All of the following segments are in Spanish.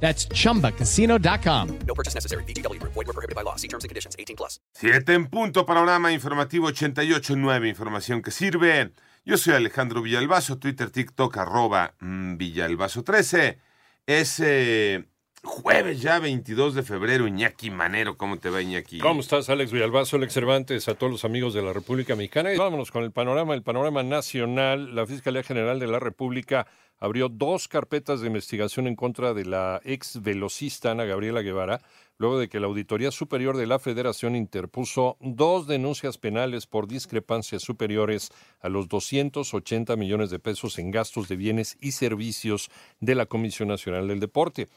That's chumbacasino.com. No purchase necessary. BGW. Void were prohibited by law. See terms and conditions. 18 plus. Siete en punto, panorama informativo 88.9, información que sirve. Yo soy Alejandro Villalbazo, Twitter, TikTok, arroba mm, Villalbazo13. Es eh, jueves ya, 22 de febrero, Iñaki Manero. ¿Cómo te va, Iñaki? ¿Cómo estás, Alex Villalbazo, Alex Cervantes, a todos los amigos de la República Mexicana? Vámonos con el panorama, el panorama nacional. La Fiscalía General de la República abrió dos carpetas de investigación en contra de la ex velocista Ana Gabriela Guevara, luego de que la Auditoría Superior de la Federación interpuso dos denuncias penales por discrepancias superiores a los 280 millones de pesos en gastos de bienes y servicios de la Comisión Nacional del Deporte.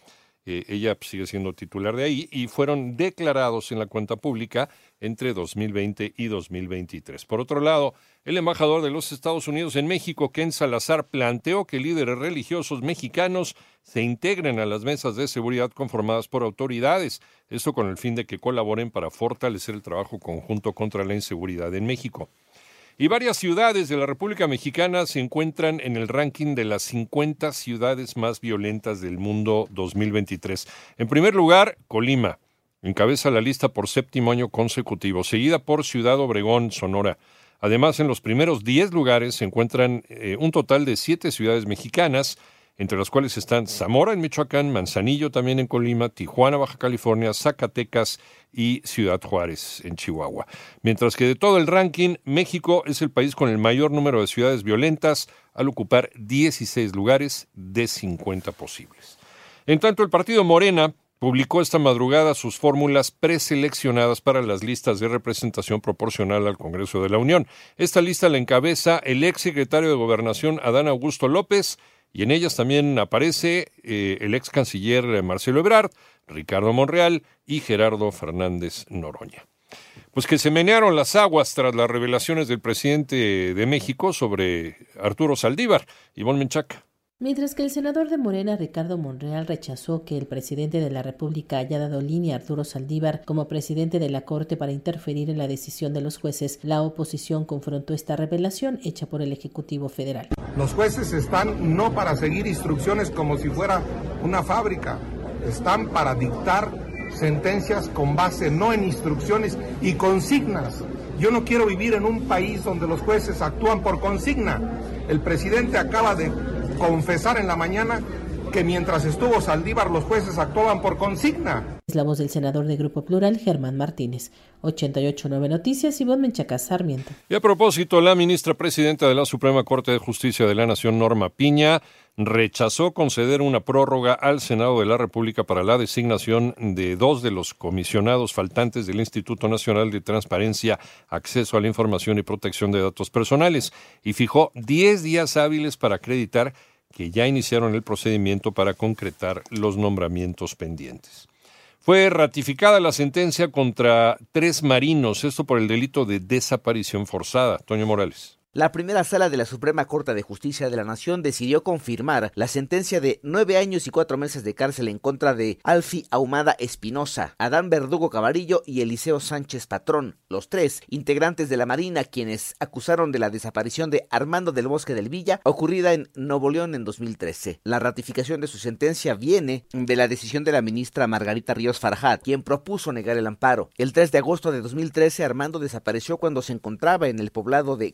Eh, ella sigue siendo titular de ahí y fueron declarados en la cuenta pública entre 2020 y 2023. Por otro lado, el embajador de los Estados Unidos en México, Ken Salazar, planteó que líderes religiosos mexicanos se integren a las mesas de seguridad conformadas por autoridades, esto con el fin de que colaboren para fortalecer el trabajo conjunto contra la inseguridad en México. Y varias ciudades de la República Mexicana se encuentran en el ranking de las 50 ciudades más violentas del mundo 2023. En primer lugar, Colima. Encabeza la lista por séptimo año consecutivo, seguida por Ciudad Obregón, Sonora. Además, en los primeros 10 lugares se encuentran eh, un total de siete ciudades mexicanas, entre las cuales están Zamora en Michoacán, Manzanillo también en Colima, Tijuana, Baja California, Zacatecas y Ciudad Juárez en Chihuahua. Mientras que de todo el ranking, México es el país con el mayor número de ciudades violentas, al ocupar 16 lugares de 50 posibles. En tanto, el partido Morena publicó esta madrugada sus fórmulas preseleccionadas para las listas de representación proporcional al Congreso de la Unión. Esta lista la encabeza el ex secretario de Gobernación Adán Augusto López, y en ellas también aparece eh, el ex canciller Marcelo Ebrard, Ricardo Monreal y Gerardo Fernández Noroña. Pues que se menearon las aguas tras las revelaciones del presidente de México sobre Arturo Saldívar. Ivonne Menchaca. Mientras que el senador de Morena, Ricardo Monreal, rechazó que el presidente de la República haya dado línea a Arturo Saldívar como presidente de la Corte para interferir en la decisión de los jueces, la oposición confrontó esta revelación hecha por el Ejecutivo Federal. Los jueces están no para seguir instrucciones como si fuera una fábrica, están para dictar sentencias con base no en instrucciones y consignas. Yo no quiero vivir en un país donde los jueces actúan por consigna. El presidente acaba de confesar en la mañana que mientras estuvo Saldívar los jueces actuaban por consigna. Es la voz del senador de Grupo Plural, Germán Martínez. 889 Noticias, Ivonne Menchaca Sarmiento. Y a propósito, la ministra presidenta de la Suprema Corte de Justicia de la Nación, Norma Piña, rechazó conceder una prórroga al Senado de la República para la designación de dos de los comisionados faltantes del Instituto Nacional de Transparencia, Acceso a la Información y Protección de Datos Personales y fijó 10 días hábiles para acreditar que ya iniciaron el procedimiento para concretar los nombramientos pendientes. Fue ratificada la sentencia contra tres marinos, esto por el delito de desaparición forzada. Toño Morales. La primera sala de la Suprema Corte de Justicia de la Nación decidió confirmar la sentencia de nueve años y cuatro meses de cárcel en contra de Alfi Ahumada Espinosa, Adán Verdugo Cavarillo y Eliseo Sánchez Patrón, los tres integrantes de la Marina quienes acusaron de la desaparición de Armando del Bosque del Villa ocurrida en Nuevo León en 2013. La ratificación de su sentencia viene de la decisión de la ministra Margarita Ríos Farjat, quien propuso negar el amparo. El 3 de agosto de 2013 Armando desapareció cuando se encontraba en el poblado de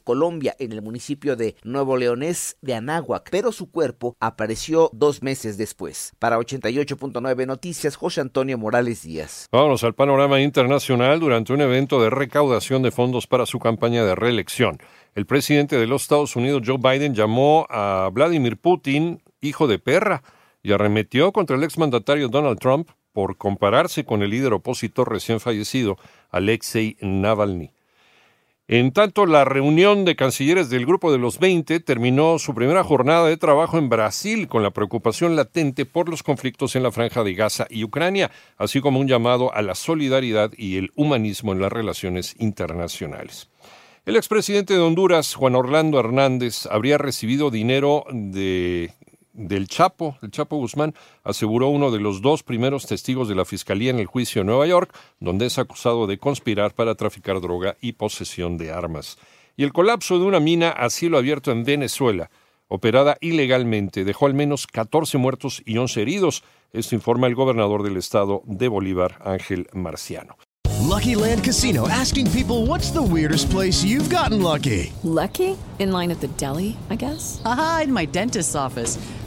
En el municipio de Nuevo Leonés de Anáhuac, pero su cuerpo apareció dos meses después. Para 88.9 Noticias, José Antonio Morales Díaz. Vámonos al panorama internacional durante un evento de recaudación de fondos para su campaña de reelección. El presidente de los Estados Unidos, Joe Biden, llamó a Vladimir Putin hijo de perra y arremetió contra el exmandatario Donald Trump por compararse con el líder opositor recién fallecido, Alexei Navalny. En tanto, la reunión de cancilleres del Grupo de los 20 terminó su primera jornada de trabajo en Brasil con la preocupación latente por los conflictos en la franja de Gaza y Ucrania, así como un llamado a la solidaridad y el humanismo en las relaciones internacionales. El expresidente de Honduras, Juan Orlando Hernández, habría recibido dinero de del Chapo, el Chapo Guzmán, aseguró uno de los dos primeros testigos de la Fiscalía en el juicio en Nueva York, donde es acusado de conspirar para traficar droga y posesión de armas. Y el colapso de una mina a cielo abierto en Venezuela, operada ilegalmente, dejó al menos 14 muertos y 11 heridos. Esto informa el gobernador del estado de Bolívar, Ángel Marciano. Lucky Land Casino asking people what's the weirdest place you've gotten lucky. Lucky? In line at the deli, I guess. Aha, in my dentist's office.